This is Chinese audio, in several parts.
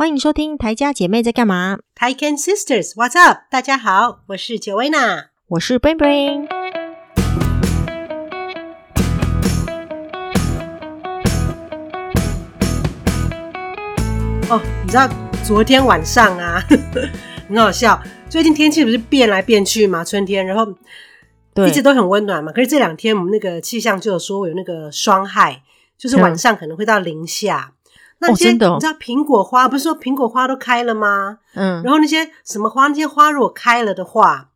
欢迎收听台家姐妹在干嘛？Taiken Sisters，What's up？大家好，我是 Joanna，我是 Brain Brain。哦，你知道昨天晚上啊，很好笑。最近天气不是变来变去嘛，春天，然后一直都很温暖嘛。可是这两天我们那个气象就有说有那个霜害，就是晚上可能会到零下。那些、你知道苹果花不是说苹果花都开了吗？嗯，然后那些什么花，那些花如果开了的话，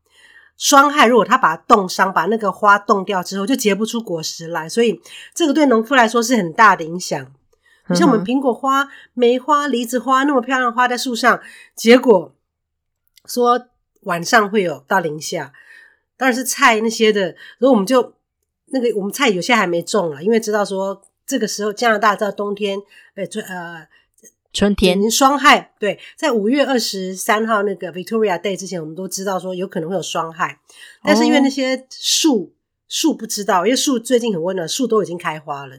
霜害如果它把它冻伤，把那个花冻掉之后，就结不出果实来，所以这个对农夫来说是很大的影响。嗯、像我们苹果花、梅花、梨子花那么漂亮的花在树上，结果说晚上会有到零下，当然是菜那些的，然后我们就那个我们菜有些还没种了，因为知道说。这个时候，加拿大到冬天，呃，春呃春天霜害。对，在五月二十三号那个 Victoria Day 之前，我们都知道说有可能会有霜害，但是因为那些树树不知道，因为树最近很温暖，树都已经开花了。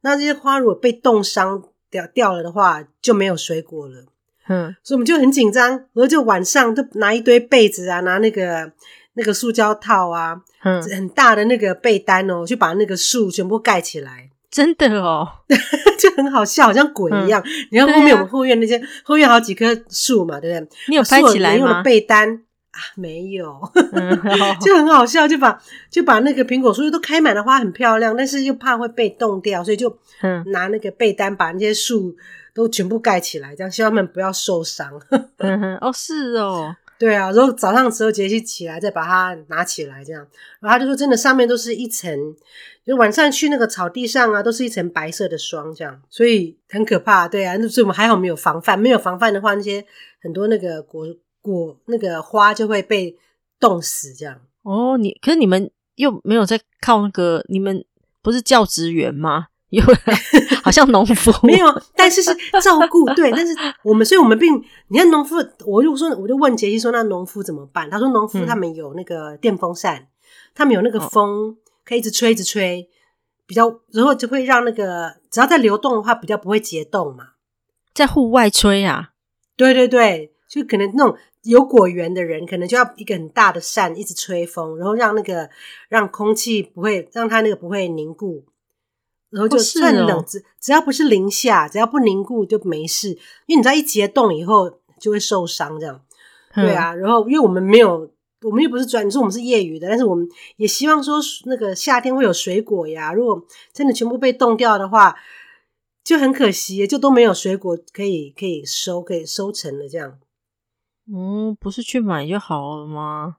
那这些花如果被冻伤掉掉了的话，就没有水果了。嗯，所以我们就很紧张，然后就晚上就拿一堆被子啊，拿那个那个塑胶套啊，嗯，很大的那个被单哦，去把那个树全部盖起来。真的哦，就很好笑，好像鬼一样。你看后面我们后院那些、啊、后院好几棵树嘛，对不对？你有拍起来吗？用的被单啊，没有，就很好笑，就把就把那个苹果树都开满了花，很漂亮，但是又怕会被冻掉，所以就拿那个被单把那些树都全部盖起来，这样希望他们不要受伤。嗯哦，是哦，对啊。然后早上时候杰西起来再把它拿起来，这样，然后他就说，真的上面都是一层。就晚上去那个草地上啊，都是一层白色的霜，这样，所以很可怕，对啊。那所以我们还好没有防范，没有防范的话，那些很多那个果果那个花就会被冻死，这样。哦，你可是你们又没有在靠那个，你们不是教职员吗？有好像农夫没有，但是是照顾对，但是我们，所以我们并你看农夫，我就说我就问杰西说，那农夫怎么办？他说农夫他们有那个电风扇，嗯、他们有那个风。哦可以一直吹，一直吹，比较，然后就会让那个只要在流动的话，比较不会结冻嘛。在户外吹啊？对对对，就可能那种有果园的人，可能就要一个很大的扇一直吹风，然后让那个让空气不会让它那个不会凝固，然后就算冷，只、哦哦、只要不是零下，只要不凝固就没事。因为你知道一结冻以后就会受伤，这样。对啊，然后因为我们没有。我们又不是专，你说我们是业余的，但是我们也希望说，那个夏天会有水果呀。如果真的全部被冻掉的话，就很可惜，就都没有水果可以可以收，可以收成了这样。嗯，不是去买就好了吗？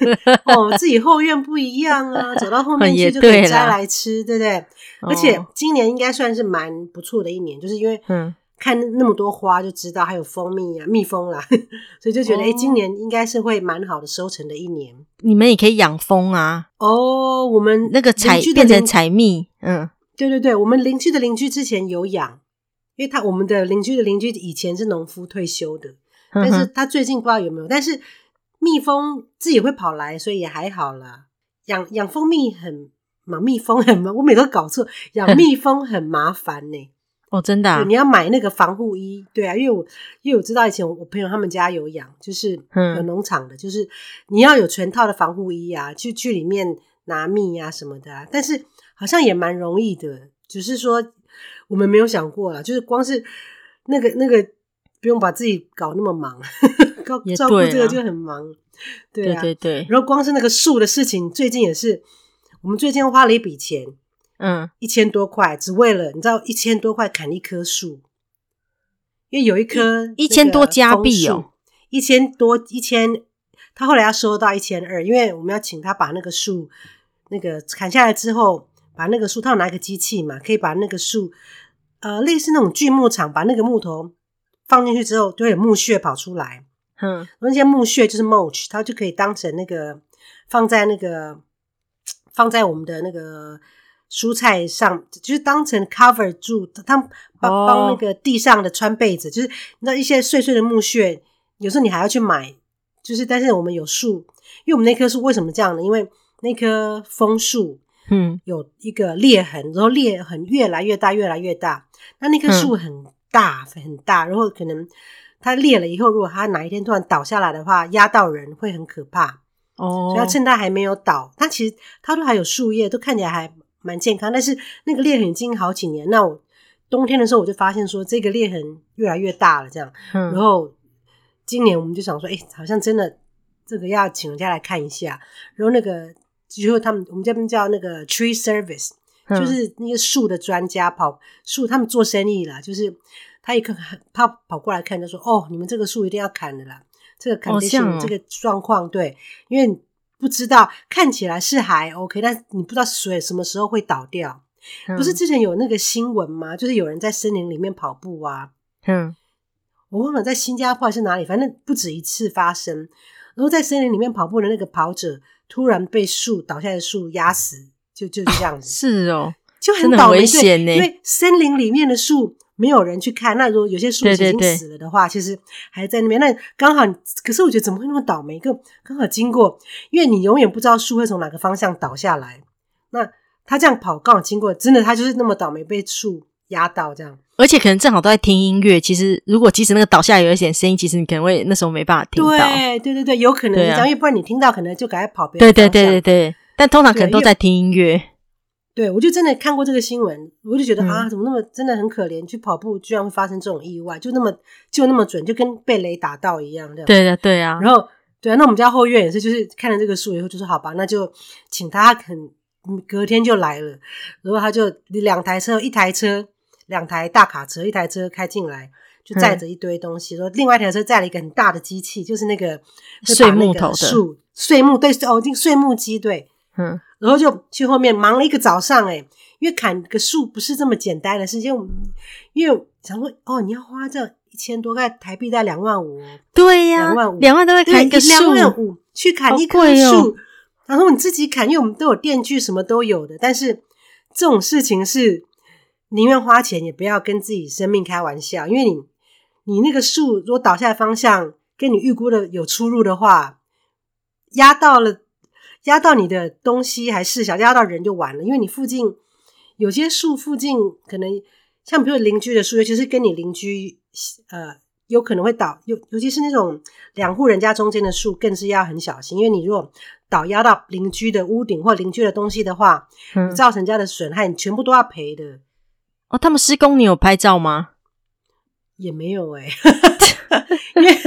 哦，自己后院不一样啊，走到后 面去就可以摘来吃，对不对？哦、而且今年应该算是蛮不错的一年，就是因为嗯。看那么多花就知道，还有蜂蜜啊，蜜蜂啦，所以就觉得，哎、哦，今年应该是会蛮好的收成的一年。你们也可以养蜂啊。哦，我们那个采变成采蜜，嗯，对对对，我们邻居的邻居之前有养，因为他我们的邻居的邻居以前是农夫退休的，但是他最近不知道有没有。但是蜜蜂自己会跑来，所以也还好啦。养养蜂蜜很嘛，蜜蜂很嘛，我每次都搞错，养蜜 蜂很麻烦呢、欸。哦，真的、啊，你要买那个防护衣，对啊，因为我因为我知道以前我朋友他们家有养，就是有农场的，嗯、就是你要有全套的防护衣啊，去去里面拿蜜啊什么的啊，但是好像也蛮容易的，只、就是说我们没有想过啦，就是光是那个那个不用把自己搞那么忙，照顾这个就很忙，对啊，对对对，然后光是那个树的事情，最近也是，我们最近花了一笔钱。嗯，一千多块，只为了你知道，一千多块砍一棵树，因为有一棵一千多加币哦，一千多一千，他后来要收到一千二，因为我们要请他把那个树那个砍下来之后，把那个树，他要拿一个机器嘛，可以把那个树，呃，类似那种锯木厂，把那个木头放进去之后，就会有木屑跑出来，嗯，那些木屑就是 mulch，它就可以当成那个放在那个放在我们的那个。蔬菜上就是当成 cover 住，他们帮帮那个地上的穿被子，就是那一些碎碎的木屑，有时候你还要去买。就是，但是我们有树，因为我们那棵树为什么这样呢？因为那棵枫树，嗯，有一个裂痕，然后裂痕越来越大，越来越大。那那棵树很大很大，然后可能它裂了以后，如果它哪一天突然倒下来的话，压到人会很可怕哦。所以要趁它还没有倒，它其实它都还有树叶，都看起来还蛮健康。但是那个裂痕已经好几年，那我冬天的时候我就发现说这个裂痕越来越大了，这样。嗯、然后今年我们就想说，哎，好像真的这个要请人家来看一下。然后那个之后他们我们这边叫那个 tree service。就是那个树的专家跑树，他们做生意啦。就是他一看，他跑过来看，就说：“哦，你们这个树一定要砍的啦，这个砍树、哦、这个状况，对，因为不知道看起来是还 OK，但你不知道水什么时候会倒掉。嗯、不是之前有那个新闻吗？就是有人在森林里面跑步啊，嗯，我忘了在新加坡还是哪里，反正不止一次发生。然后在森林里面跑步的那个跑者，突然被树倒下的树压死。”就就是这样子，是哦，就很倒霉，对，因为森林里面的树没有人去看，那如果有些树已经死了的话，其实还在那边。那刚好，可是我觉得怎么会那么倒霉？个刚好经过，因为你永远不知道树会从哪个方向倒下来。那他这样跑刚好经过，真的他就是那么倒霉被树压到这样。而且可能正好都在听音乐。其实如果即使那个倒下有一点声音，其实你可能会那时候没办法听到。对对对对，有可能这样，因为不然你听到可能就赶快跑。对对对对对。但通常可能都在听音乐。对，我就真的看过这个新闻，我就觉得、嗯、啊，怎么那么真的很可怜？去跑步居然会发生这种意外，就那么就那么准，就跟被雷打到一样。对的，对啊。然后对啊，那我们家后院也是，就是看了这个树以后，就说好吧，那就请他肯隔天就来了，然后他就两台车，一台车两台大卡车，一台车开进来，就载着一堆东西。说、嗯、另外一台车载了一个很大的机器，就是那个碎木头的树碎木，对哦，那个碎木机对。嗯，然后就去后面忙了一个早上，哎，因为砍个树不是这么简单的事情，因为想说哦，你要花这一千多块台币，在两万五，对呀，两万五，两万都会砍一个树，两万五去砍一棵树，然后你自己砍，因为我们都有电锯，什么都有的，但是这种事情是宁愿花钱也不要跟自己生命开玩笑，因为你你那个树如果倒下的方向跟你预估的有出入的话，压到了。压到你的东西还是小，压到人就完了。因为你附近有些树附近可能像比如邻居的树，尤其是跟你邻居呃有可能会倒，尤尤其是那种两户人家中间的树，更是要很小心。因为你如果倒压到邻居的屋顶或邻居的东西的话，嗯，你造成家的损害，你全部都要赔的。哦，他们施工你有拍照吗？也没有哎、欸、因为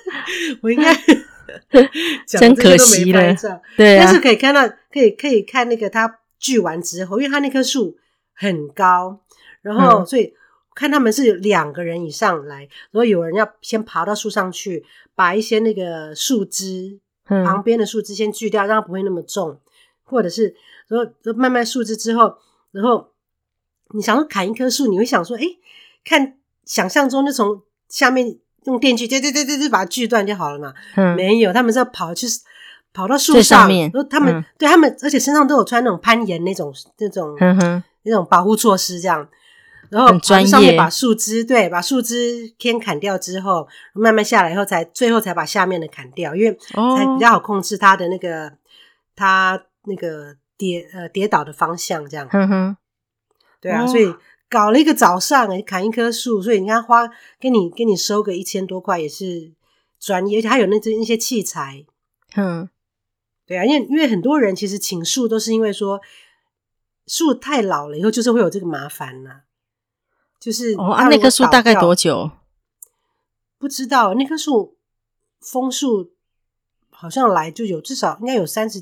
我应该。真可惜了，对啊，但是可以看到，可以可以看那个他锯完之后，因为他那棵树很高，然后所以看他们是两个人以上来，然后有人要先爬到树上去，把一些那个树枝旁边的树枝先锯掉，让它不会那么重，或者是然后慢慢树枝之后，然后你想说砍一棵树，你会想说，哎，看想象中就从下面。用电锯，对对对对对，把它锯断就好了嘛。嗯，没有，他们是要跑，就是跑到树上。然后他们、嗯、对他们，而且身上都有穿那种攀岩那种那种、嗯、那种保护措施，这样。然后跑上面把树枝，对，把树枝先砍掉之后，慢慢下来以后才，才最后才把下面的砍掉，因为才比较好控制它的那个它那个跌呃跌倒的方向，这样。嗯哼，对啊，所以。搞了一个早上，诶砍一棵树，所以你看花给你给你收个一千多块也是专业，而且还有那些那些器材，嗯，对啊，因为因为很多人其实请树都是因为说树太老了以后就是会有这个麻烦呐，就是哦啊，那棵树大概多久？不知道那棵树枫树好像来就有至少应该有三十，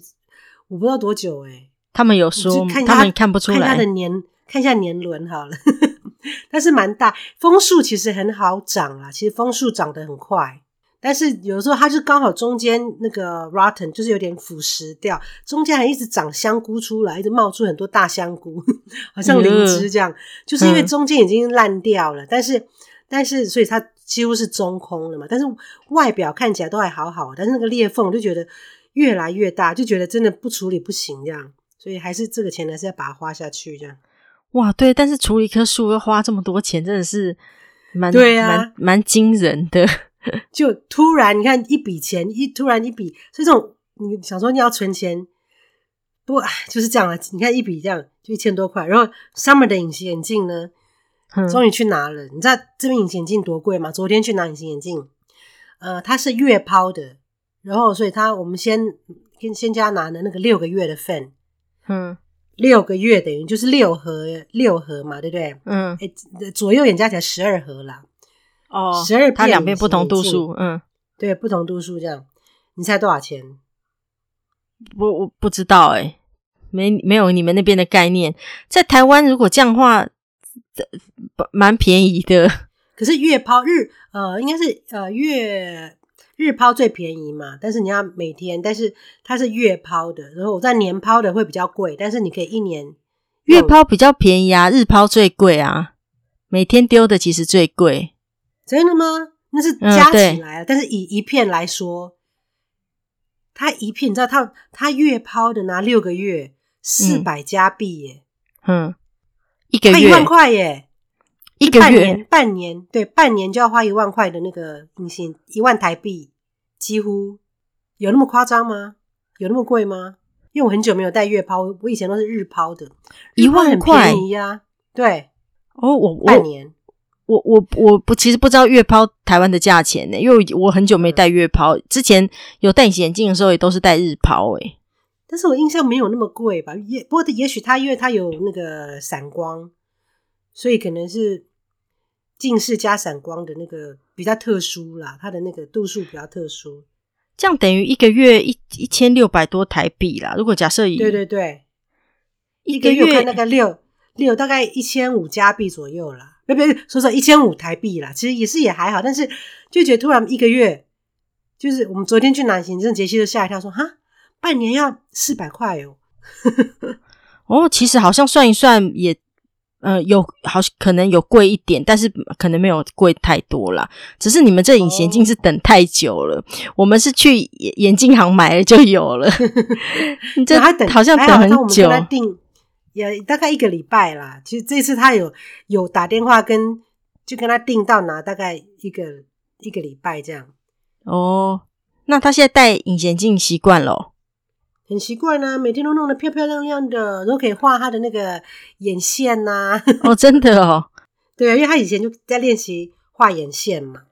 我不知道多久诶他们有说，他们看不出来看他的年。看一下年轮好了，但是蛮大。枫树其实很好长啦，其实枫树长得很快，但是有时候它就刚好中间那个 rotten 就是有点腐蚀掉，中间还一直长香菇出来，一直冒出很多大香菇，好像灵芝这样，嗯、就是因为中间已经烂掉了，嗯、但是但是所以它几乎是中空了嘛，但是外表看起来都还好好，但是那个裂缝就觉得越来越大，就觉得真的不处理不行这样，所以还是这个钱还是要把它花下去这样。哇，对，但是除了一棵树要花这么多钱，真的是蛮对啊，蛮蛮惊人的。就突然你看一笔钱，一突然一笔，所以这种你想说你要存钱，不就是这样啊？你看一笔这样就一千多块，然后 Summer 的隐形眼镜呢，终于去拿了。你知道这边隐形眼镜多贵吗？昨天去拿隐形眼镜，呃，它是月抛的，然后所以它我们先先先家拿的那个六个月的份，嗯，六个月等于就是六盒六盒嘛，对不对？嗯，诶，左右眼加起来十二盒啦。哦，十二，它两边不同度数，嗯，对，不同度数这样，你猜多少钱？我我不知道哎、欸，没没有你们那边的概念。在台湾如果这样的话，蛮便宜的。可是月抛日呃，应该是呃月日抛最便宜嘛，但是你要每天，但是它是月抛的，然后我在年抛的会比较贵，但是你可以一年。月抛比较便宜啊，日抛最贵啊，每天丢的其实最贵。真的吗？那是加起来，嗯、但是以一片来说。它一片，你知道它它月抛的拿六个月四百加币耶，嗯，一个月一万块耶，一个月半年半年对半年就要花一万块的那个隐形一万台币，几乎有那么夸张吗？有那么贵吗？因为我很久没有戴月抛，我以前都是日抛的，一万块很便宜呀、啊，对，哦，我半年。我我我不其实不知道月抛台湾的价钱呢，因为我很久没戴月抛，之前有戴隐形眼镜的时候也都是戴日抛诶。但是我印象没有那么贵吧？也不过也许它因为它有那个散光，所以可能是近视加散光的那个比较特殊啦，它的那个度数比较特殊。这样等于一个月一一千六百多台币啦。如果假设以对对对，一个月看那个六六大概一千五加币左右啦。别别，说说一千五台币啦，其实也是也还好，但是就觉得突然一个月，就是我们昨天去拿行，真的杰西都吓一跳说，说哈，半年要四百块哦。哦，其实好像算一算也，呃，有好可能有贵一点，但是可能没有贵太多啦。只是你们这隐形眼镜是等太久了，哦、我们是去眼镜行买了就有了。你这还等，好像等很久。也大概一个礼拜啦。其实这次他有有打电话跟就跟他订到拿，大概一个一个礼拜这样。哦，那他现在戴隐形镜习惯了，很奇怪呢，每天都弄得漂漂亮亮的，都可以画他的那个眼线呐、啊。哦，真的哦，对啊，因为他以前就在练习画眼线嘛。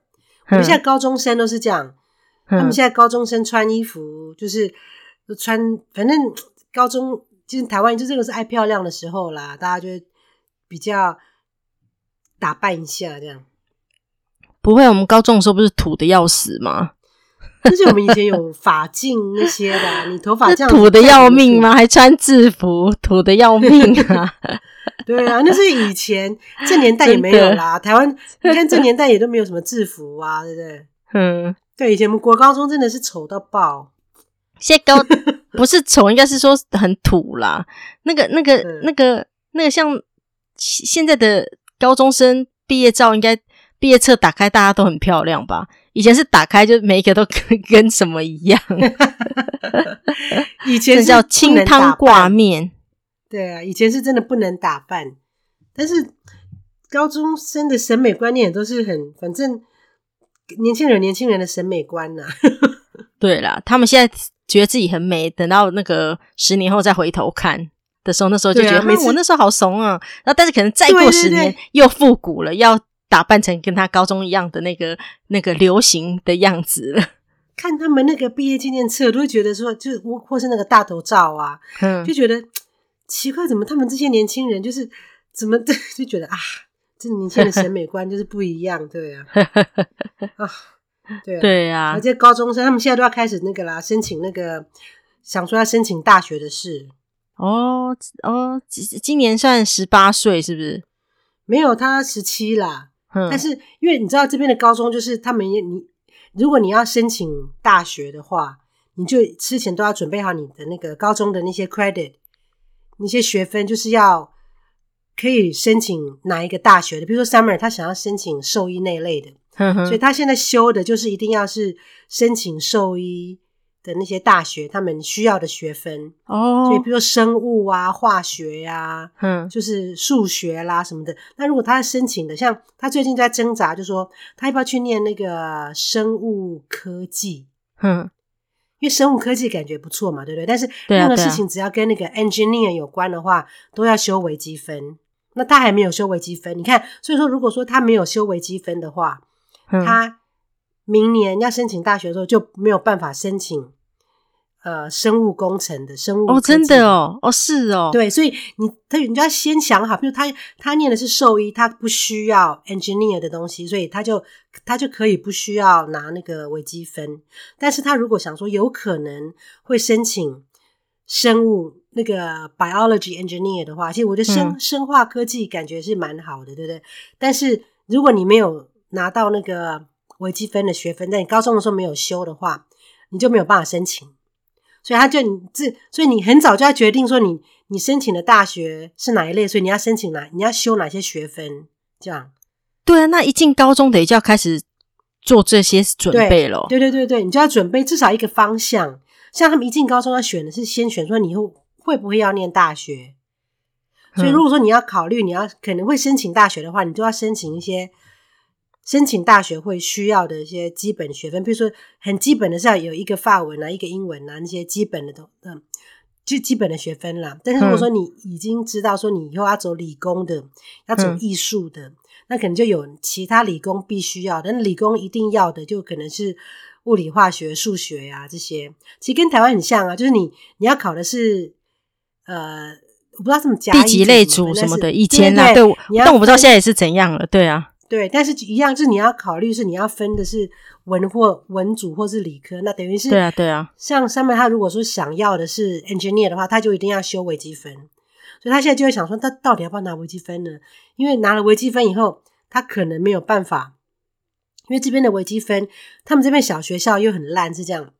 我们现在高中生都是这样，他们现在高中生穿衣服就是穿，反正高中。就是台湾就这个是爱漂亮的时候啦，大家就比较打扮一下这样。不会，我们高中的时候不是土的要死吗？就是我们以前有发镜那些的、啊，你头发这样土的要命吗？还穿制服，土的要命啊！对啊，那是以前这年代也没有啦。台湾你看这年代也都没有什么制服啊，对不对？嗯，对，以前我们国高中真的是丑到爆。现在高不是丑，应该是说很土啦。那个、那个、嗯、那个、那个，像现在的高中生毕业照，应该毕业册打开，大家都很漂亮吧？以前是打开就每一个都跟跟什么一样。以前是叫清汤挂面。对啊，以前是真的不能打扮。但是高中生的审美观念也都是很，反正年轻人有年轻人的审美观呐、啊。对啦，他们现在。觉得自己很美，等到那个十年后再回头看的时候，那时候就觉得，啊、我那时候好怂啊。然后，但是可能再过十年又复古了，要打扮成跟他高中一样的那个那个流行的样子了。看他们那个毕业纪念册，都会觉得说，就或或是那个大头照啊，嗯，就觉得奇怪，怎么他们这些年轻人就是怎么 就觉得啊，这年轻人审美观就是不一样，对啊，啊。对啊，对啊，而且高中生他们现在都要开始那个啦，申请那个，想说要申请大学的事。哦哦，今今年算十八岁是不是？没有，他十七啦。嗯，但是因为你知道这边的高中就是他们，你如果你要申请大学的话，你就之前都要准备好你的那个高中的那些 credit，那些学分，就是要可以申请哪一个大学的。比如说 Summer，他想要申请兽医那一类的。所以他现在修的就是一定要是申请兽医的那些大学，他们需要的学分哦。所以比如说生物啊、化学呀、啊，嗯，就是数学啦什么的。那如果他申请的，像他最近在挣扎，就说他要不要去念那个生物科技？嗯，因为生物科技感觉不错嘛，对不对？但是任何事情只要跟那个 engineer 有关的话，都要修微积分。那他还没有修微积分。你看，所以说如果说他没有修微积分的话，嗯、他明年要申请大学的时候就没有办法申请。呃，生物工程的生物哦，真的哦，哦是哦，对，所以你他你就要先想好，比如他他念的是兽医，他不需要 engineer 的东西，所以他就他就可以不需要拿那个微积分。但是他如果想说有可能会申请生物那个 biology engineer 的话，其实我觉得生、嗯、生化科技感觉是蛮好的，对不对？但是如果你没有拿到那个微积分的学分，在你高中的时候没有修的话，你就没有办法申请。所以他就你这，所以你很早就要决定说你你申请的大学是哪一类，所以你要申请哪，你要修哪些学分，这样。对啊，那一进高中得就要开始做这些准备了。对对对对，你就要准备至少一个方向。像他们一进高中要选的是先选说你以后会不会要念大学。所以如果说你要考虑你要可能会申请大学的话，你就要申请一些。申请大学会需要的一些基本学分，比如说很基本的是要有一个法文啊，一个英文啊，那些基本的都嗯，就基本的学分啦。但是如果说你已经知道说你以后要走理工的，要走艺术的，嗯，那可能就有其他理工必须要。但理工一定要的就可能是物理、化学、数学呀，啊，这些。其实跟台湾很像啊，就是你你要考的是呃，我不知道什么甲第几类组什么的，一千啊，对，但我不知道现在也是怎样了，对啊。对，但是一样，是你要考虑是你要分的是文或文组或是理科，那等于是对啊对啊。像上面他如果说想要的是 engineer 的话，他就一定要修微积分，所以他现在就会想说，他到底要不要拿微积分呢？因为拿了微积分以后，他可能没有办法，因为这边的微积分，他们这边小学校又很烂，是这样。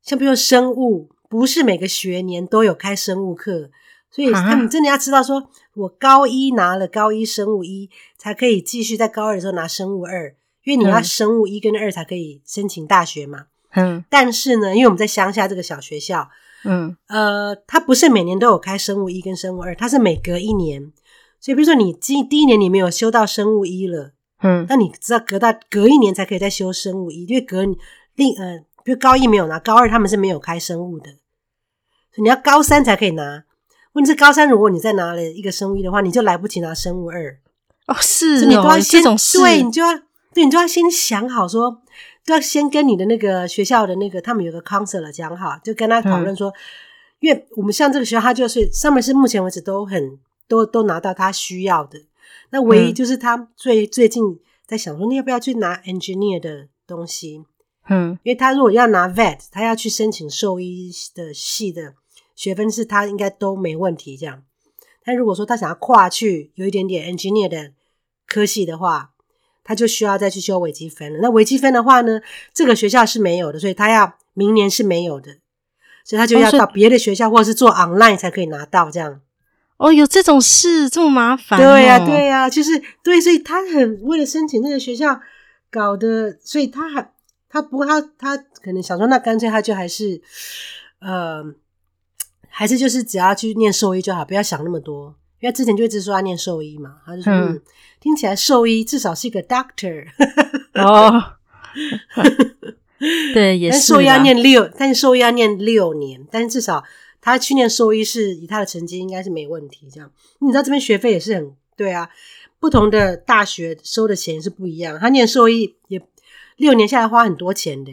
像比如说生物，不是每个学年都有开生物课。所以他们真的要知道，说我高一拿了高一生物一，才可以继续在高二的时候拿生物二，因为你要生物一跟二才可以申请大学嘛。嗯。但是呢，因为我们在乡下这个小学校，嗯，呃，它不是每年都有开生物一跟生物二，它是每隔一年。所以，比如说你第第一年你没有修到生物一了，嗯，那你知道隔到隔一年才可以再修生物一，因为隔另呃，比如高一没有拿，高二他们是没有开生物的，所以你要高三才可以拿。问题是高三，如果你再拿了一个生物一的话，你就来不及拿生物二哦。是哦，你都要先这种事对，你就要对，你就要先想好说，都要先跟你的那个学校的那个他们有个 counselor 讲好，就跟他讨论说，嗯、因为我们像这个学校，他就是上面是目前为止都很都都拿到他需要的，那唯一就是他最、嗯、最近在想说，你要不要去拿 engineer 的东西？嗯，因为他如果要拿 vet，他要去申请兽医的系的。学分是他应该都没问题，这样。但如果说他想要跨去有一点点 engineer 的科系的话，他就需要再去修微积分了。那微积分的话呢，这个学校是没有的，所以他要明年是没有的，所以他就要到别的学校或者是做 online 才可以拿到这样。哦，有这种事这么麻烦？对呀、啊，对呀、啊，就是对，所以他很为了申请那个学校搞的，所以他还他不过他他可能想说，那干脆他就还是呃。还是就是只要去念兽医就好，不要想那么多。因为之前就一直说要念兽医嘛，他就说嗯，嗯，听起来兽医至少是一个 doctor 哦。对，也是。兽医要念六，但是兽医要念六年，但是至少他去念兽医是以他的成绩应该是没问题。这样，你知道这边学费也是很对啊，不同的大学收的钱是不一样。他念兽医也六年下来花很多钱的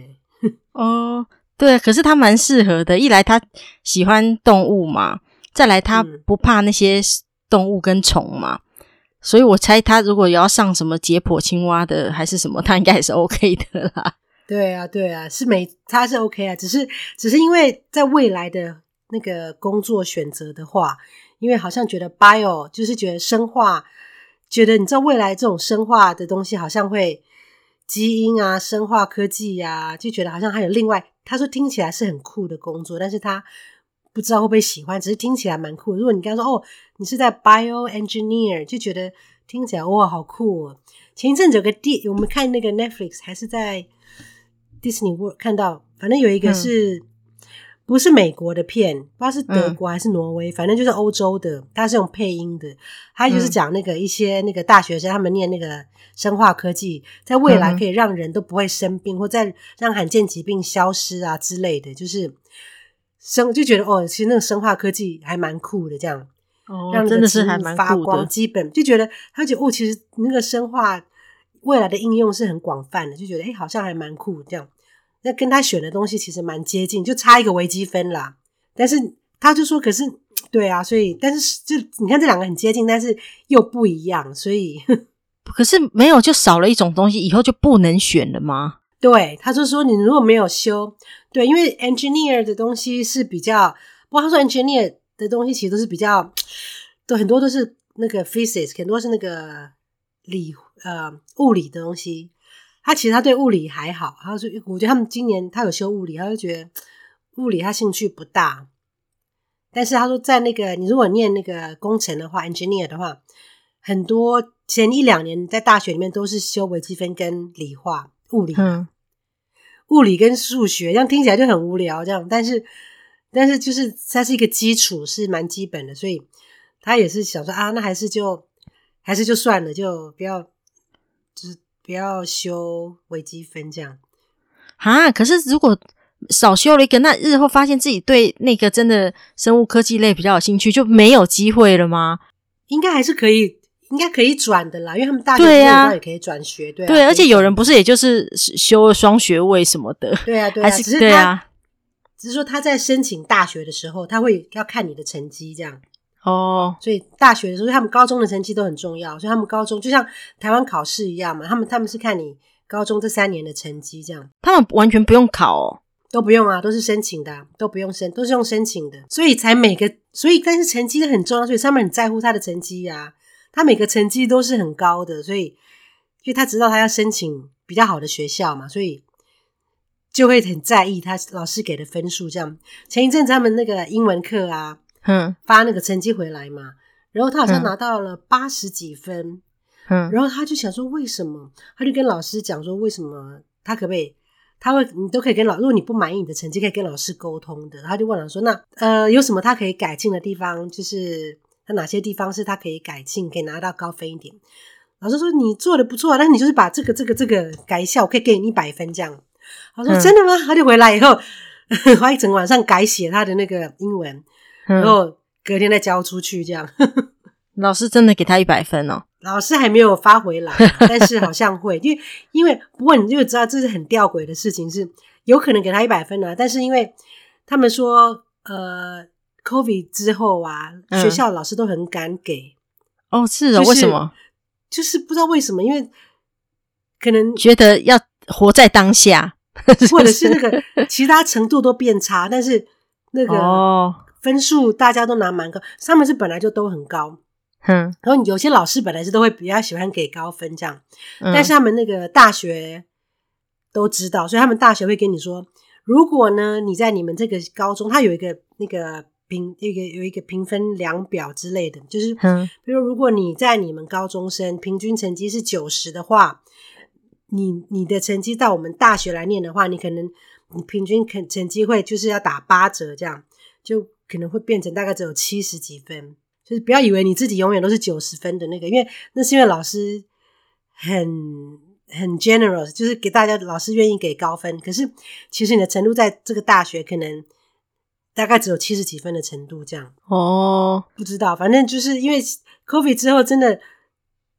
哦。对，可是他蛮适合的。一来他喜欢动物嘛，再来他不怕那些动物跟虫嘛，嗯、所以我猜他如果要上什么解剖青蛙的还是什么，他应该也是 OK 的啦。对啊，对啊，是没他是 OK 啊，只是只是因为在未来的那个工作选择的话，因为好像觉得 bio 就是觉得生化，觉得你知道未来这种生化的东西好像会基因啊、生化科技呀、啊，就觉得好像还有另外。他说听起来是很酷的工作，但是他不知道会不会喜欢，只是听起来蛮酷。如果你跟他说哦，你是在 bio engineer，就觉得听起来哇好酷哦。前一阵子有个电，我们看那个 Netflix 还是在 Disney World 看到，反正有一个是。嗯不是美国的片，不知道是德国还是挪威，嗯、反正就是欧洲的，它是用配音的。它就是讲那个一些那个大学生，他们念那个生化科技，在未来可以让人都不会生病，嗯、或在让罕见疾病消失啊之类的，就是生就觉得哦，其实那个生化科技还蛮酷的这样。哦，让真的是还蛮发光。基本就觉得他觉得哦，其实那个生化未来的应用是很广泛的，就觉得哎，好像还蛮酷这样。那跟他选的东西其实蛮接近，就差一个微积分啦。但是他就说，可是对啊，所以但是就你看这两个很接近，但是又不一样，所以 可是没有就少了一种东西，以后就不能选了吗？对，他就说你如果没有修，对，因为 engineer 的东西是比较，不过他说 engineer 的东西其实都是比较，都很多都是那个 physics，很多是那个理呃物理的东西。他其实他对物理还好，他说我觉得他们今年他有修物理，他就觉得 物理他兴趣不大。但是他说在那个你如果念那个工程的话，engineer 的话，很多前一两年在大学里面都是修微积分跟理化物理，嗯，物理跟数学，这样听起来就很无聊，这样，但是但是就是它是一个基础，是蛮基本的，所以他也是想说啊，那还是就还是就算了，就不要就是。不要修微积分这样啊！可是如果少修了一个，那日后发现自己对那个真的生物科技类比较有兴趣，就没有机会了吗？应该还是可以，应该可以转的啦，因为他们大学对啊也可以转学，对啊，对，而且有人不是也就是修了双学位什么的，对啊，对啊，只是他对啊，只是说他在申请大学的时候，他会要看你的成绩这样。哦，所以大学的时候，他们高中的成绩都很重要。所以他们高中就像台湾考试一样嘛，他们他们是看你高中这三年的成绩这样。他们完全不用考哦，都不用啊，都是申请的啊，都不用申，都是用申请的。所以才每个，所以但是成绩都很重要，所以他们很在乎他的成绩呀。他每个成绩都是很高的，所以，因为他知道他要申请比较好的学校嘛，所以就会很在意他老师给的分数。这样，前一阵子他们那个英文课啊。嗯，发那个成绩回来嘛，然后他好像拿到了八十几分，嗯，然后他就想说为什么，他就跟老师讲说为什么他可不可以，他会你都可以跟老，如果你不满意你的成绩，可以跟老师沟通的。他就问老师说，那呃有什么他可以改进的地方，就是他哪些地方是他可以改进，可以拿到高分一点。老师说你做的不错，但是你就是把这个这个这个改一下，我可以给你一百分这样。他说、嗯、真的吗？他就回来以后 花一整晚上改写他的那个英文。然后隔天再交出去，这样。老师真的给他一百分哦？老师还没有发回来，但是好像会，因为因为不过你就知道这是很吊诡的事情，是有可能给他一百分啊。但是因为他们说，呃，COVID 之后啊，嗯、学校老师都很敢给。哦，是啊、哦，就是、为什么？就是不知道为什么，因为可能觉得要活在当下，或者是那个其他程度都变差，但是那个哦。分数大家都拿蛮高，他们是本来就都很高，嗯，然后有些老师本来是都会比较喜欢给高分这样，嗯，但是他们那个大学都知道，所以他们大学会跟你说，如果呢你在你们这个高中，他有一个那个评一个有一个评分量表之类的，就是，嗯，比如如果你在你们高中生平均成绩是九十的话，你你的成绩到我们大学来念的话，你可能你平均肯成绩会就是要打八折这样，就。可能会变成大概只有七十几分，就是不要以为你自己永远都是九十分的那个，因为那是因为老师很很 generous，就是给大家老师愿意给高分。可是其实你的程度在这个大学可能大概只有七十几分的程度这样。哦，不知道，反正就是因为 COVID 之后，真的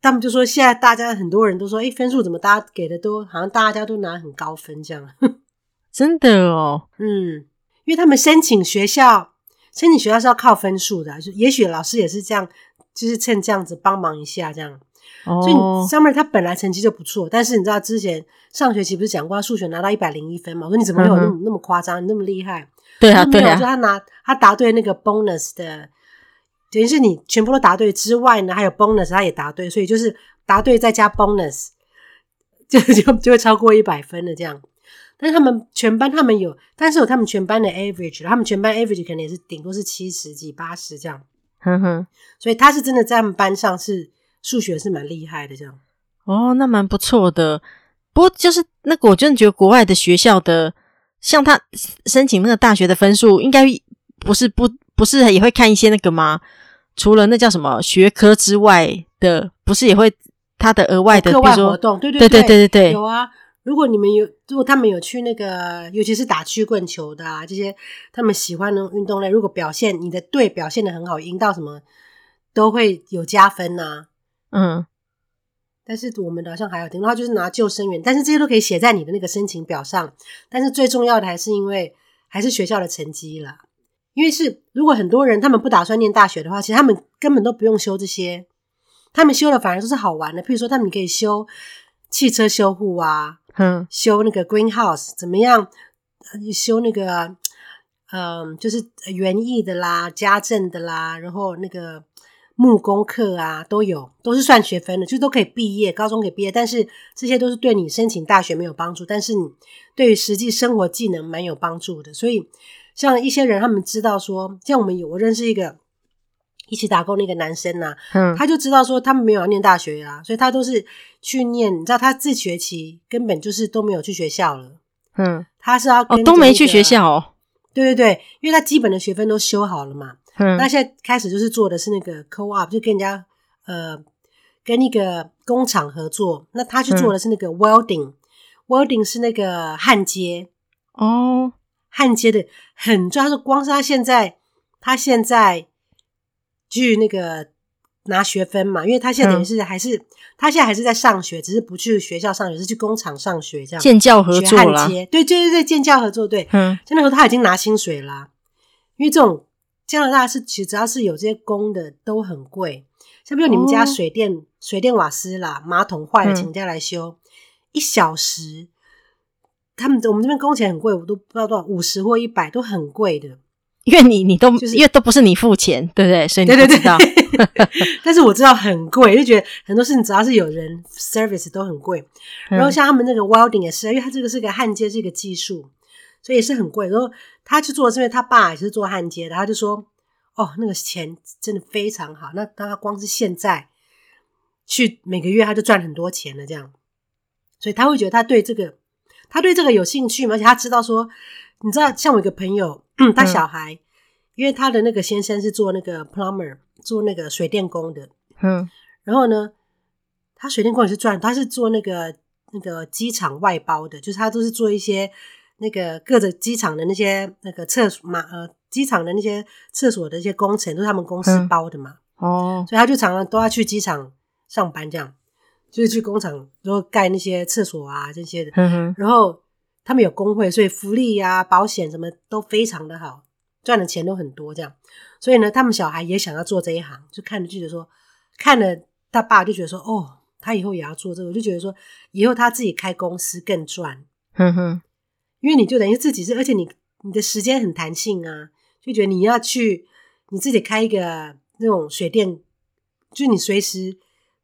他们就说现在大家很多人都说，哎，分数怎么大家给的都好像大家都拿很高分这样。真的哦，嗯，因为他们申请学校。申请学校是要靠分数的，就也许老师也是这样，就是趁这样子帮忙一下这样。哦，所以 Summer 他本来成绩就不错，但是你知道之前上学期不是讲过他数学拿到一百零一分嘛？我说你怎么没有那么、嗯、那么夸张，你那么厉害？对啊，对啊。说他拿他答对那个 bonus 的，等于是你全部都答对之外呢，还有 bonus 他也答对，所以就是答对再加 bonus，就就就会超过一百分的这样。但是他们全班，他们有，但是有他们全班的 average，他们全班 average 可能也是顶多是七十几、八十这样。哼哼，所以他是真的在他们班上是数学是蛮厉害的这样。哦，那蛮不错的。不过就是那个，我真的觉得国外的学校的，像他申请那个大学的分数，应该不是不不是也会看一些那个吗？除了那叫什么学科之外的，不是也会他的额外的课外活动？对对对对对对对，有啊。如果你们有，如果他们有去那个，尤其是打曲棍球的啊，这些他们喜欢的运动类，如果表现你的队表现的很好，赢到什么都会有加分呐、啊。嗯，但是我们的好像还有，等于话就是拿救生员，但是这些都可以写在你的那个申请表上。但是最重要的还是因为还是学校的成绩啦。因为是如果很多人他们不打算念大学的话，其实他们根本都不用修这些，他们修的反而都是好玩的。譬如说，他们可以修汽车修护啊，嗯，修那个 greenhouse 怎么样？修那个，嗯、就是园艺的啦、家政的啦，然后那个木工课啊都有，都是算学分的，就都可以毕业，高中可以毕业。但是这些都是对你申请大学没有帮助，但是你对于实际生活技能蛮有帮助的。所以像一些人，他们知道说，像我们有我认识一个一起打工那个男生呐、啊，嗯，他就知道说他们没有要念大学啊，所以他都是去念，你知道他这学期根本就是都没有去学校了。嗯，他是要、那个、哦，都没去学校哦。对对对，因为他基本的学分都修好了嘛。嗯，那现在开始就是做的是那个 co-op，就跟人家呃跟那个工厂合作。那他去做的是那个 welding，welding、嗯、是那个焊接哦，焊接的很重要。他说光是他现在，他现在去那个。拿学分嘛，因为他现在等于是还是、嗯、他现在还是在上学，只是不去学校上学，是去工厂上学这样。建教合作啦，对对对对，建教合作对。嗯，就那时候他已经拿薪水啦，因为这种加拿大是其实只要是有这些工的都很贵，像比如你们家水电、哦、水电瓦斯啦，马桶坏了请人家来修，嗯、一小时，他们我们这边工钱很贵，我都不知道多少，五十或一百都很贵的。因为你你都、就是、因为都不是你付钱，对不对？所以你不知道。对对对但是我知道很贵，就觉得很多事情只要是有人 service 都很贵。然后像他们那个 welding 也是，因为他这个是个焊接，是一个技术，所以也是很贵。然后他去做，是因为他爸也是做焊接的，他就说：“哦，那个钱真的非常好。”那他光是现在去每个月他就赚很多钱了，这样。所以他会觉得他对这个他对这个有兴趣嘛，而且他知道说，你知道，像我一个朋友。嗯，他小孩，嗯，因为他的那个先生是做那个 plumber，做那个水电工的。嗯，然后呢，他水电工也是赚，他是做那个那个机场外包的，就是他都是做一些那个各个机场的那些那个厕所嘛，呃，机场的那些厕所的一些工程都是他们公司包的嘛。哦，嗯，所以他就常常都要去机场上班，这样就是去工厂，然后盖那些厕所啊这些的。然后。他们有工会，所以福利呀、啊、保险什么都非常的好，赚的钱都很多。这样，所以呢，他们小孩也想要做这一行，就看着记者说，看了他爸就觉得说，哦，他以后也要做这个，就觉得说，以后他自己开公司更赚。哼哼，因为你就等于自己是，而且你你的时间很弹性啊，就觉得你要去你自己开一个那种水电，就你随时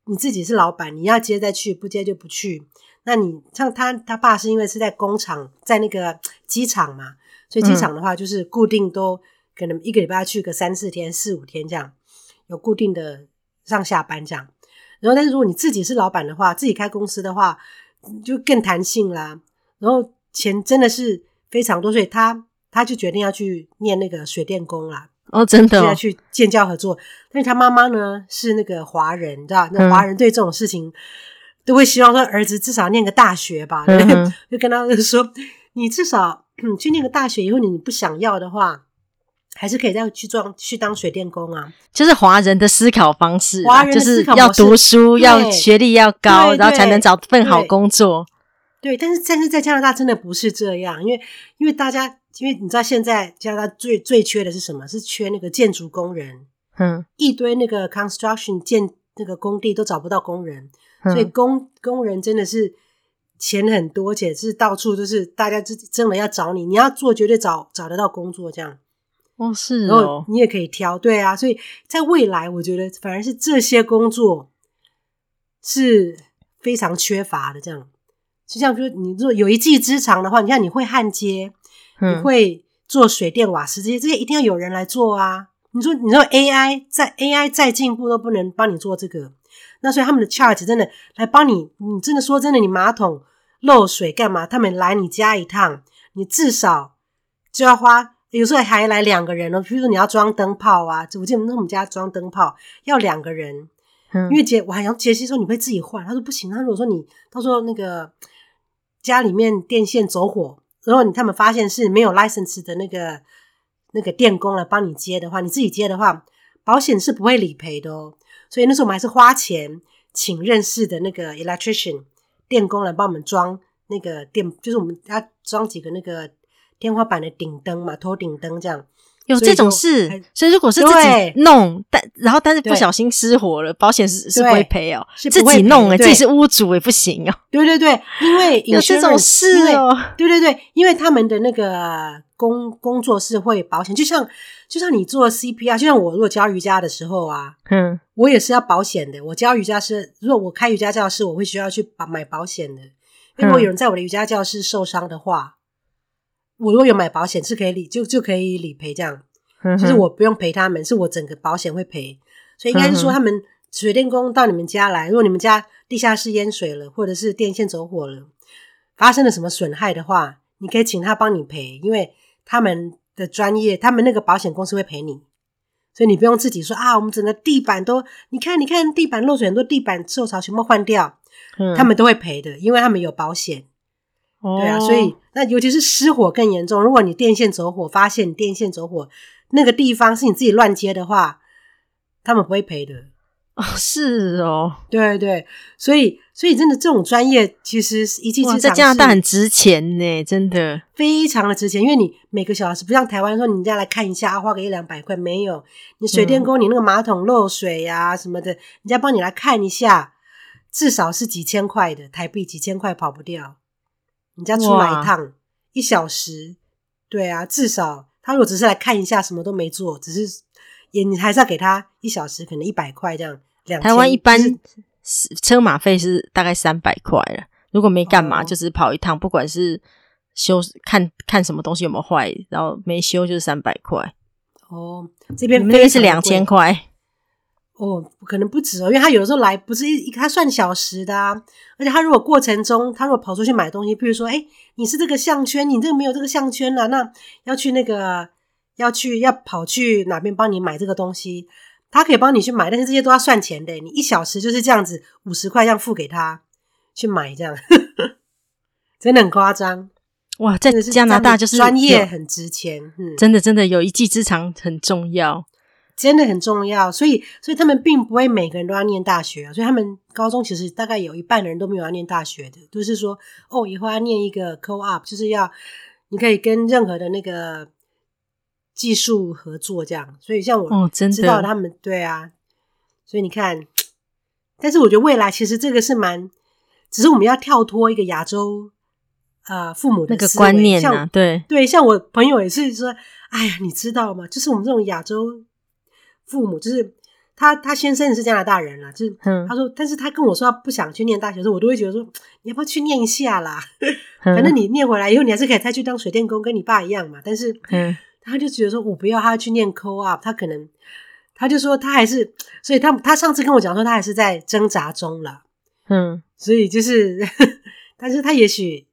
你自己是老板，你要接再去，不接就不去。那你像他他爸是因为是在工厂，在那个机场嘛，所以机场的话就是固定都可能一个礼拜要去个三四天、四五天这样，有固定的上下班这样。然后，但是如果你自己是老板的话，自己开公司的话，就更弹性啦。然后钱真的是非常多，所以他他就决定要去念那个水电工啦。哦，真的、哦，现在去建教合作。但是他妈妈呢是那个华人，你知道，那华人对这种事情。嗯都会希望说儿子至少念个大学吧？就跟他说，你至少嗯去念个大学以后，你不想要的话，还是可以再去做去当水电工啊。就是华人的思考方式，华人就是要读书，要学历要高，然后才能找份好工作。对，但是但是在加拿大真的不是这样，因为因为大家因为你知道现在加拿大最最缺的是什么？是缺那个建筑工人，嗯，一堆那个 construction 建那个工地都找不到工人。所以工工人真的是钱很多，而且是到处都是大家真真的要找你，你要做绝对找找得到工作这样。哦，是哦，然后你也可以挑，对啊。所以在未来，我觉得反而是这些工作是非常缺乏的。这样，就像说，你如果有一技之长的话，你看你会焊接，你会做水电瓦斯这些，这些一定要有人来做啊。你说，你说 AI 在 AI 再进步都不能帮你做这个。那所以他们的 charge 真的来帮你，你真的说真的，你马桶漏水干嘛？他们来你家一趟，你至少就要花，有时候还来两个人哦。比如说你要装灯泡啊，我记得那我们家装灯泡要两个人，嗯、因为杰我还要杰西说你会自己换，他说不行。他如果说你到时候那个家里面电线走火，然后你他们发现是没有 license 的那个那个电工来帮你接的话，你自己接的话。保险是不会理赔的哦。所以那时候我们还是花钱请认识的那个 electrician 电工来帮我们装那个电，就是我们要装几个那个天花板的顶灯嘛，头顶灯这样。有这种事，所以如果是自己弄，但然后但是不小心失火了，保险是是不会赔哦。是自己弄诶，自己是屋主也不行哦。对对对，因为 有这种事哦。对对对，因为他们的那个工工作是会保险，就像就像你做 CPR，就像我如果教瑜伽的时候啊，嗯，我也是要保险的。我教瑜伽是，如果我开瑜伽教室，我会需要去保买保险的，因为如果有人在我的瑜伽教室受伤的话。我如果有买保险，是可以理就就可以理赔这样，就是我不用赔他们，是我整个保险会赔，所以应该是说他们水电工到你们家来，如果你们家地下室淹水了，或者是电线走火了，发生了什么损害的话，你可以请他帮你赔，因为他们的专业，他们那个保险公司会赔你，所以你不用自己说啊，我们整个地板都，你看你看地板漏水很多，地板受潮全部换掉，嗯、他们都会赔的，因为他们有保险。对啊，所以那尤其是失火更严重。如果你电线走火，发现你电线走火那个地方是你自己乱接的话，他们不会赔的。哦，是哦，对对，所以所以真的这种专业其实一技之长，在加拿大很值钱呢，真的非常的值钱。因为你每个小时不像台湾说，你人家来看一下，花个一两百块没有。你水电工，你那个马桶漏水呀、啊、什么的，人家帮你来看一下，至少是几千块的台币，几千块跑不掉。你家出来一趟一小时，对啊，至少他如果只是来看一下，什么都没做，只是也你还是要给他一小时，可能一百块这样。两，台湾一般车马费是大概三百块了，如果没干嘛，哦、就只是跑一趟，不管是修看看什么东西有没有坏，然后没修就是三百块。哦，这边那边是两千块。哦，可能不止哦，因为他有的时候来不是一，他算小时的啊，而且他如果过程中，他如果跑出去买东西，譬如说，哎，你是这个项圈，你这个没有这个项圈了，那要去那个要去要跑去哪边帮你买这个东西，他可以帮你去买，但是这些都要算钱的，你一小时就是这样子五十块这样付给他去买，这样 真的很夸张哇，在加拿大就是专业很值钱，嗯，真的真的有一技之长很重要。真的很重要，所以所以他们并不会每个人都要念大学啊，所以他们高中其实大概有一半的人都没有要念大学的，都、就是说哦，以后要念一个 co-op，就是要你可以跟任何的那个技术合作这样。所以像我哦，真的知道他们对啊，所以你看，但是我觉得未来其实这个是蛮，只是我们要跳脱一个亚洲啊、呃、父母的那个观念对对，像我朋友也是说，哎呀，你知道吗？就是我们这种亚洲。父母就是他，他先生是加拿大人啦，就是他说，但是他跟我说他不想去念大学的时候，我都会觉得说，你要不要去念一下啦？反正你念回来以后，你还是可以再去当水电工，跟你爸一样嘛。但是，他就觉得说我不要，他要去念 co-op，他可能他就说他还是，所以他他上次跟我讲说他还是在挣扎中了，嗯，所以就是，但是他也许。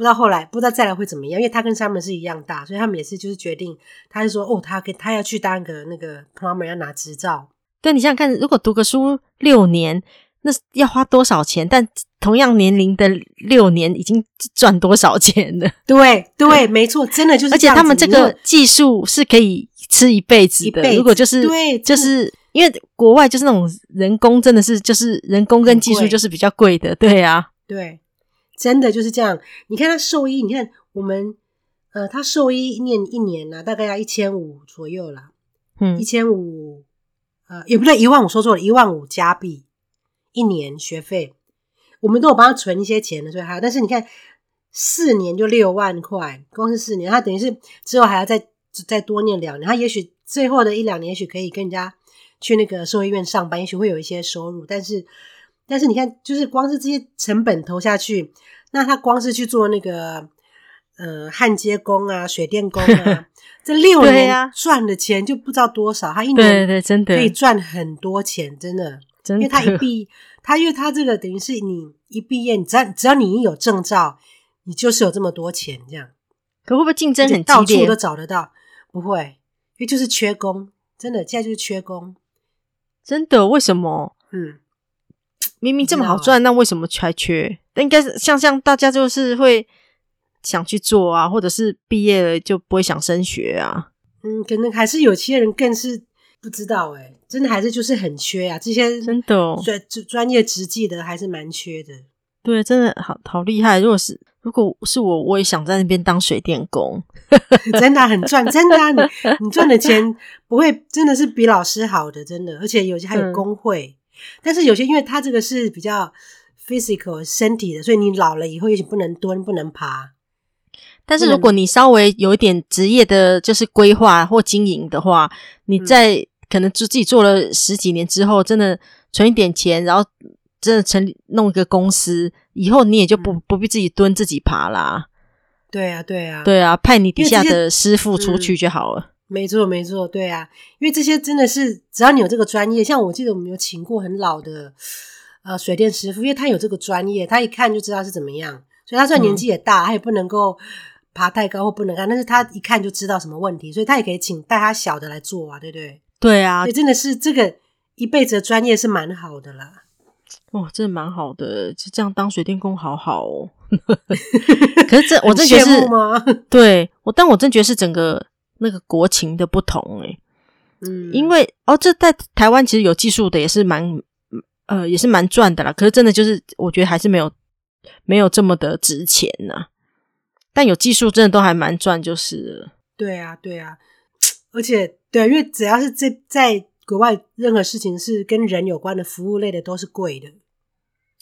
不知道后来不知道再来会怎么样，因为他跟他们是一样大，所以他们也是就是决定，他就说哦，他跟他要去当个那个 plumber 要拿执照。对，你想想看，如果读个书六年，那要花多少钱？但同样年龄的六年，已经赚多少钱了？对对，没错，真的就是。而且他们这个技术是可以吃一辈子的。如果就是对，就是因为国外就是那种人工，真的是就是人工跟技术就是比较贵的。对啊，对。真的就是这样，你看他兽医，你看我们，呃，他兽医念一年呢、啊，大概要一千五左右啦，嗯，一千五，呃，也不对，一万五说错了，一万五加币一年学费，我们都有帮他存一些钱的，所以还，但是你看四年就六万块，光是四年，他等于是之后还要再再多念两年，他也许最后的一两年，也许可以跟人家去那个兽医院上班，也许会有一些收入，但是。但是你看，就是光是这些成本投下去，那他光是去做那个呃焊接工啊、水电工啊，这六年赚的钱就不知道多少。他一年对真的可以赚很多钱，真的，真的。因为他一毕，他因为他这个等于是你一毕业，你只要只要你一有证照，你就是有这么多钱这样。可会不会竞争很激烈？到处都找得到？不会，因为就是缺工，真的，现在就是缺工。真的？为什么？嗯。明明这么好赚，那为什么还缺？应该是像像大家就是会想去做啊，或者是毕业了就不会想升学啊。嗯，可能还是有些人更是不知道哎、欸，真的还是就是很缺啊，这些真的专专业职技的还是蛮缺的。对，真的好好厉害。如果是如果是我，我也想在那边当水电工，真的很赚，真的啊，你你赚的钱不会真的是比老师好的，真的，而且有些还有工会，嗯、但是有些因为它这个是比较 physical 身体的，所以你老了以后也许不能蹲，不能爬。但是如果你稍微有一点职业的，就是规划或经营的话，你在、嗯、可能就自己做了十几年之后，真的存一点钱，然后真的成立弄一个公司，以后你也就不、嗯、不必自己蹲自己爬啦。对啊，对啊，对啊，派你底下的师傅出去就好了。嗯、没错，没错，对啊，因为这些真的是只要你有这个专业，像我记得我们有请过很老的呃水电师傅，因为他有这个专业，他一看就知道是怎么样，所以他虽然年纪也大，嗯、他也不能够。爬太高或不能干，但是他一看就知道什么问题，所以他也可以请带他小的来做啊，对不对？对啊，真的是这个一辈子的专业是蛮好的啦。哇，真的蛮好的，就这样当水电工好好哦。可是这我真觉得是吗？对我，但我真觉得是整个那个国情的不同诶。嗯，因为哦，这在台湾其实有技术的也是蛮呃也是蛮赚的啦。可是真的就是我觉得还是没有没有这么的值钱呐、啊。但有技术真的都还蛮赚，就是了。对啊，对啊，而且对啊，因为只要是这在国外，任何事情是跟人有关的服务类的都是贵的。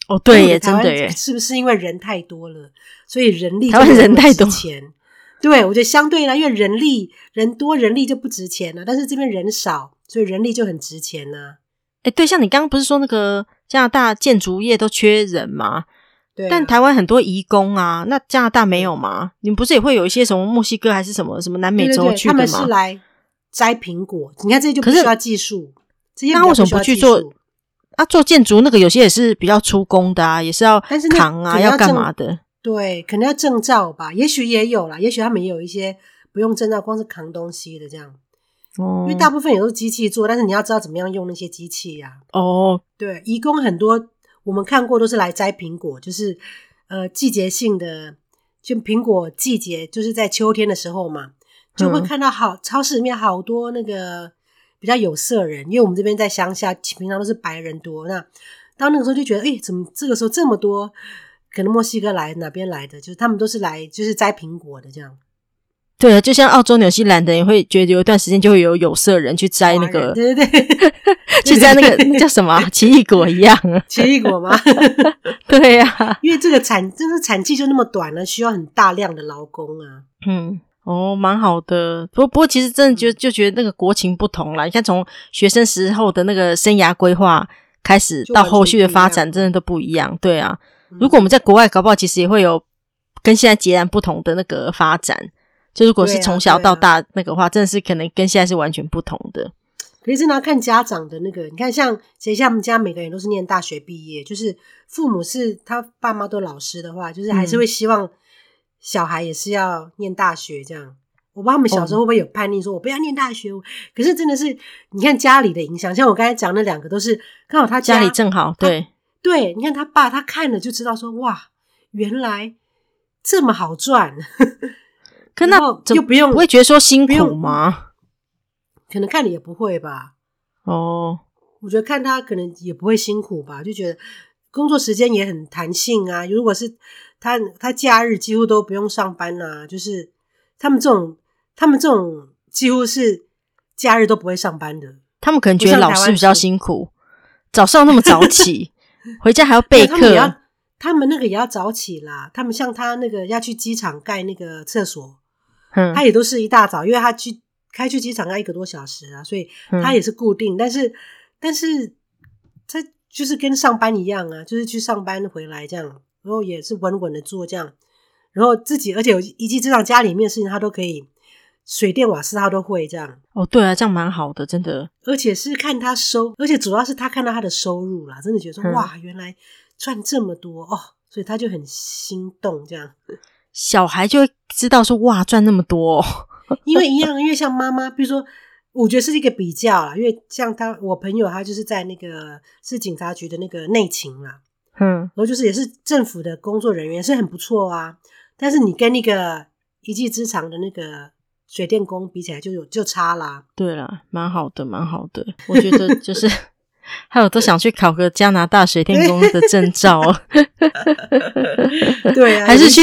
哦，对耶，真的耶，是不是因为人太多了，所以人力台湾人太多钱？对，我觉得相对呢，因为人力人多，人力就不值钱了。但是这边人少，所以人力就很值钱呢。哎，对，像你刚刚不是说那个加拿大建筑业都缺人吗？对啊、但台湾很多移工啊，那加拿大没有吗？你们不是也会有一些什么墨西哥还是什么什么南美洲去的吗？对对对，他们是来摘苹果，你看这些就不需要技术。那为什么不去做啊？做建筑那个有些也是比较出工的啊，也是要扛啊，要干嘛的？对，可能要证照吧。也许也有啦，也许他们也有一些不用证照，光是扛东西的这样。哦，因为大部分也都是机器做，但是你要知道怎么样用那些机器呀、啊。哦，对，移工很多。我们看过都是来摘苹果，就是呃季节性的，就苹果季节就是在秋天的时候嘛，就会看到好、嗯、超市里面好多那个比较有色人，因为我们这边在乡下，平常都是白人多。那到那个时候就觉得，哎、欸，怎么这个时候这么多？可能墨西哥来哪边来的？就是他们都是来就是摘苹果的这样。对啊，就像澳洲、纽西兰的也会觉得有一段时间就会有有色人去摘那个，对对对，去摘那个那叫什么奇异果一样，奇异果吗？对呀、啊，因为这个产真的产季就那么短了，需要很大量的劳工啊。嗯，哦，蛮好的。不过不过，其实真的就就觉得那个国情不同啦。你看，从学生时候的那个生涯规划开始，到后续的发展，真的都不一样。对啊，如果我们在国外搞不好，其实也会有跟现在截然不同的那个发展。就如果是从小到大那个话，真的是可能跟现在是完全不同的。可是呢，看家长的那个，你看像谁像我们家每个人都是念大学毕业，就是父母是他爸妈都老师的话，就是还是会希望小孩也是要念大学这样。嗯、我不知道他们小时候会不会有叛逆，说我不要念大学。哦、可是真的是，你看家里的影响，像我刚才讲那两个都是刚好他家，家里正好对对，你看他爸他看了就知道说哇，原来这么好赚。可那就不用不会觉得说辛苦吗？可能看你也不会吧。哦，我觉得看他可能也不会辛苦吧，就觉得工作时间也很弹性啊。如果是他他假日几乎都不用上班啊，就是他们这种他们这种几乎是假日都不会上班的。他们可能觉得老师比较辛苦，早上那么早起，回家还要备课。他们那个也要早起啦。他们像他那个要去机场盖那个厕所。嗯、他也都是一大早，因为他去开去机场要一个多小时啊，所以他也是固定。嗯、但是，但是他就是跟上班一样啊，就是去上班回来这样，然后也是稳稳的做这样，然后自己而且有一技之长，家里面的事情他都可以，水电瓦斯他都会这样。哦，对啊，这样蛮好的，真的。而且是看他收，而且主要是他看到他的收入啦，真的觉得说、嗯、哇，原来赚这么多哦，所以他就很心动这样。小孩就会知道说哇，赚那么多，因为一样，因为像妈妈，比如说，我觉得是一个比较啦。因为像他，我朋友他就是在那个是警察局的那个内勤啦，嗯，然后就是也是政府的工作人员，是很不错啊。但是你跟那个一技之长的那个水电工比起来就有就差啦。对啦，蛮好的，蛮好的。我觉得就是 还有都想去考个加拿大水电工的证照。对啊，还是去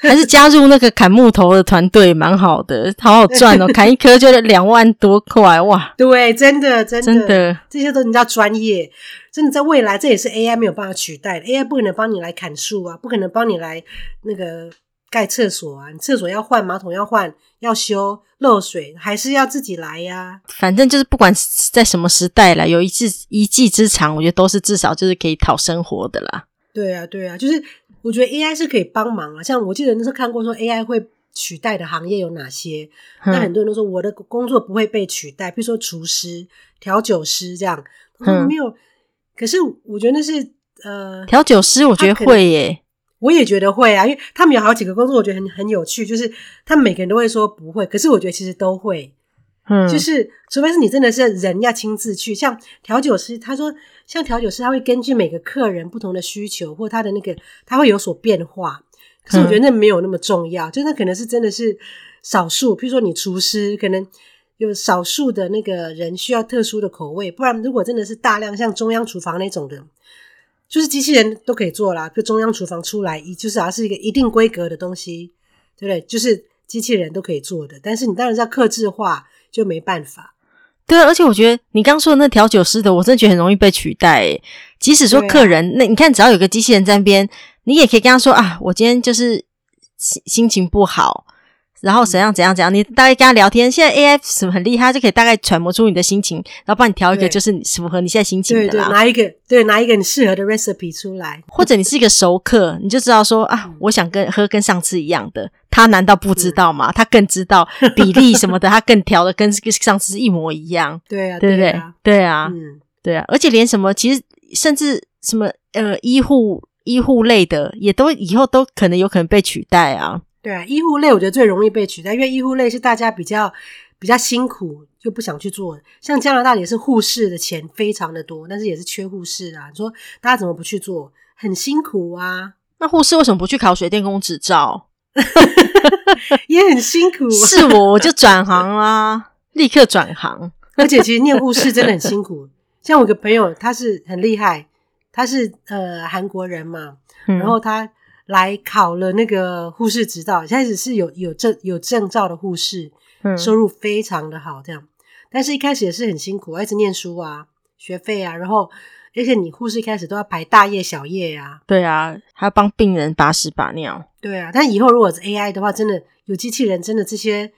还是加入那个砍木头的团队，蛮好的，好好赚哦！砍一棵就两万多块，哇！对，真的，真的，真的，这些都人家专业，真的在未来，这也是 AI 没有办法取代的。AI 不可能帮你来砍树啊，不可能帮你来那个盖厕所啊，你厕所要换，马桶要换，要修漏水，还是要自己来呀。反正就是不管在什么时代啦，有一技一技之长，我觉得都是至少就是可以讨生活的啦。对啊，对啊，就是。我觉得 AI 是可以帮忙啊，像我记得那时候看过说 AI 会取代的行业有哪些，嗯、那很多人都说我的工作不会被取代，比如说厨师、调酒师这样。嗯没有，嗯、可是我觉得那是呃，调酒师我觉得会耶，我也觉得会啊，因为他们有好几个工作，我觉得很很有趣，就是他们每个人都会说不会，可是我觉得其实都会。嗯，就是除非是你真的是人要亲自去，像调酒师，他说像调酒师，他会根据每个客人不同的需求或他的那个，他会有所变化。可是我觉得那没有那么重要，嗯、就那可能是真的是少数。譬如说你厨师，可能有少数的那个人需要特殊的口味，不然如果真的是大量像中央厨房那种的，就是机器人都可以做啦。就中央厨房出来，就是还是一个一定规格的东西，对不对？就是机器人都可以做的，但是你当然是要克制化。就没办法，对啊，而且我觉得你刚说的那调酒师的，我真的觉得很容易被取代。即使说客人，啊、那你看，只要有个机器人在那边，你也可以跟他说啊，我今天就是心心情不好。然后怎样怎样怎样，你大概跟他聊天。现在 AI 什么很厉害，就可以大概揣摩出你的心情，然后帮你调一个就是符合你现在心情的啦。对对，拿一个对，拿一个你适合的 recipe 出来。或者你是一个熟客，你就知道说啊，我想跟喝跟上次一样的。他难道不知道吗？他更知道比例什么的，他更调的跟上次一模一样。对啊，对不对？对啊，嗯，对啊。而且连什么，其实甚至什么呃，医护医护类的，也都以后都可能有可能被取代啊。对啊，医护类我觉得最容易被取代，因为医护类是大家比较比较辛苦，就不想去做。像加拿大也是护士的钱非常的多，但是也是缺护士啊。你说大家怎么不去做？很辛苦啊。那护士为什么不去考水电工执照？也很辛苦啊。是我我就 转行啦，立刻转行。而且其实念护士真的很辛苦。像我一个朋友，他是很厉害，他是呃韩国人嘛，嗯、然后他。来考了那个护士执照，开始是有有证有证照的护士，嗯，收入非常的好，这样。但是一开始也是很辛苦，一直念书啊，学费啊，然后而且你护士一开始都要排大夜小夜呀，啊，对啊，还要帮病人把屎把尿，对啊。但以后如果是 AI 的话，真的有机器人，真的这些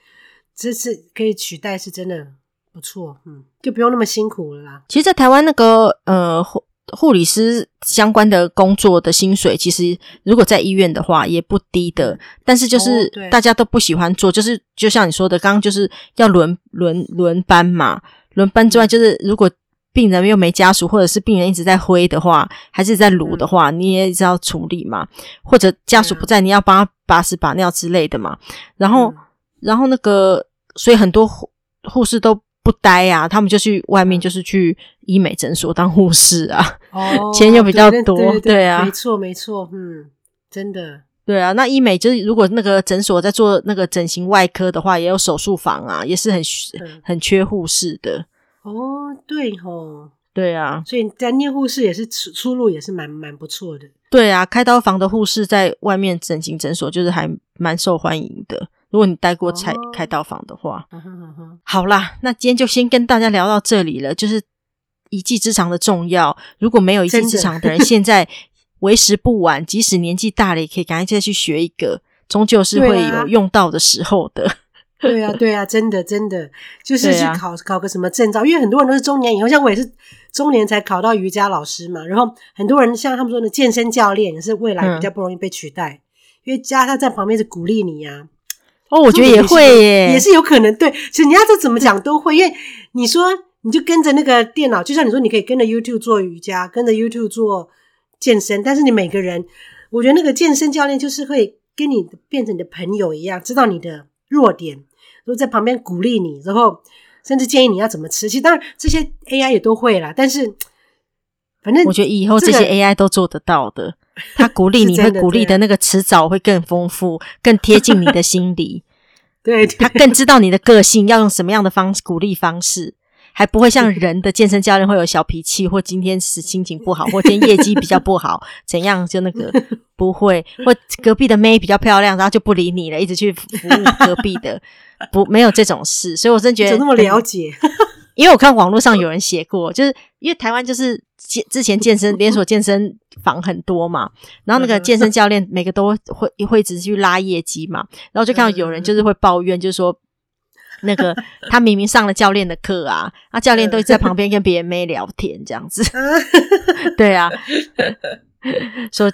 这是可以取代，是真的不错，嗯，就不用那么辛苦了啦。其实，在台湾那个呃。护理师相关的工作的薪水，其实如果在医院的话也不低的，但是就是大家都不喜欢做，就是就像你说的，刚刚就是要轮轮轮班嘛，轮班之外，就是如果病人又没家属，或者是病人一直在挥的话，还是在撸的话，你也要处理嘛，或者家属不在，你要帮他把屎把尿之类的嘛，然后然后那个，所以很多护护士都。不待啊，他们就去外面，就是去医美诊所当护士啊，哦，钱又比较多，对，对，对，对啊，没错没错，嗯，真的，对啊，那医美就是如果那个诊所在做那个整形外科的话，也有手术房啊，也是很很缺护士的。哦，对吼，对啊，所以在念护士也是出出路也是蛮蛮不错的。对啊，开刀房的护士在外面整形诊所就是还蛮受欢迎的。如果你待过开开刀房的话，哦、好啦，那今天就先跟大家聊到这里了。就是一技之长的重要，如果没有一技之长的人，现在为时不晚，即使年纪大了，也可以赶快再去学一个，终究是会有用到的时候的。对啊，对啊，真的真的，就是去考、啊、考个什么证照，因为很多人都是中年以后，像我也是中年才考到瑜伽老师嘛。然后很多人像他们说的健身教练，也是未来比较不容易被取代，嗯、因为加上在旁边是鼓励你呀、啊。哦，我觉得也会耶，也是有可能。对，其实你要这怎么讲都会，因为你说你就跟着那个电脑，就像你说，你可以跟着 YouTube 做瑜伽，跟着 YouTube 做健身，但是你每个人，我觉得那个健身教练就是会跟你变成你的朋友一样，知道你的弱点，然后在旁边鼓励你，然后甚至建议你要怎么吃。其实当然这些 AI 也都会啦，但是反正我觉得以后这些 AI 都做得到的。他鼓励你会鼓励的那个迟早会更丰富，更贴近你的心理。对，对，他更知道你的个性要用什么样的方式鼓励方式。还不会像人的健身教练会有小脾气，或今天是心情不好，或今天业绩比较不好，怎样就那个不会，或隔壁的妹比较漂亮，然后就不理你了，一直去服务隔壁的，不没有这种事，所以我真觉得怎么那么了解？因为我看网络上有人写过，就是因为台湾就是健之前健身连锁健身房很多嘛，然后那个健身教练每个都会 会一直去拉业绩嘛，然后就看到有人就是会抱怨，就是说。那个他明明上了教练的课啊，啊教练都在旁边跟别人妹聊天这样子，对啊，说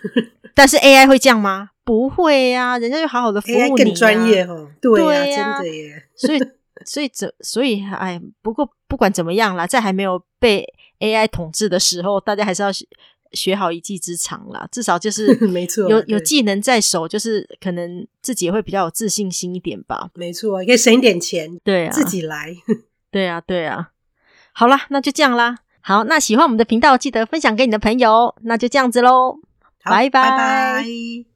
但是 AI 会这样吗？不会呀、啊，人家就好好的服务你、啊，更专业哦，对呀、真的耶，所以所以这所以哎，不过不管怎么样啦，在还没有被 AI 统治的时候，大家还是要。学好一技之长啦，至少就是 没错，有有技能在手，就是可能自己也会比较有自信心一点吧。没错，可以省一点钱，对啊，自己来，对啊，对啊。好啦，那就这样啦。好，那喜欢我们的频道，记得分享给你的朋友。那就这样子喽，拜拜。拜拜。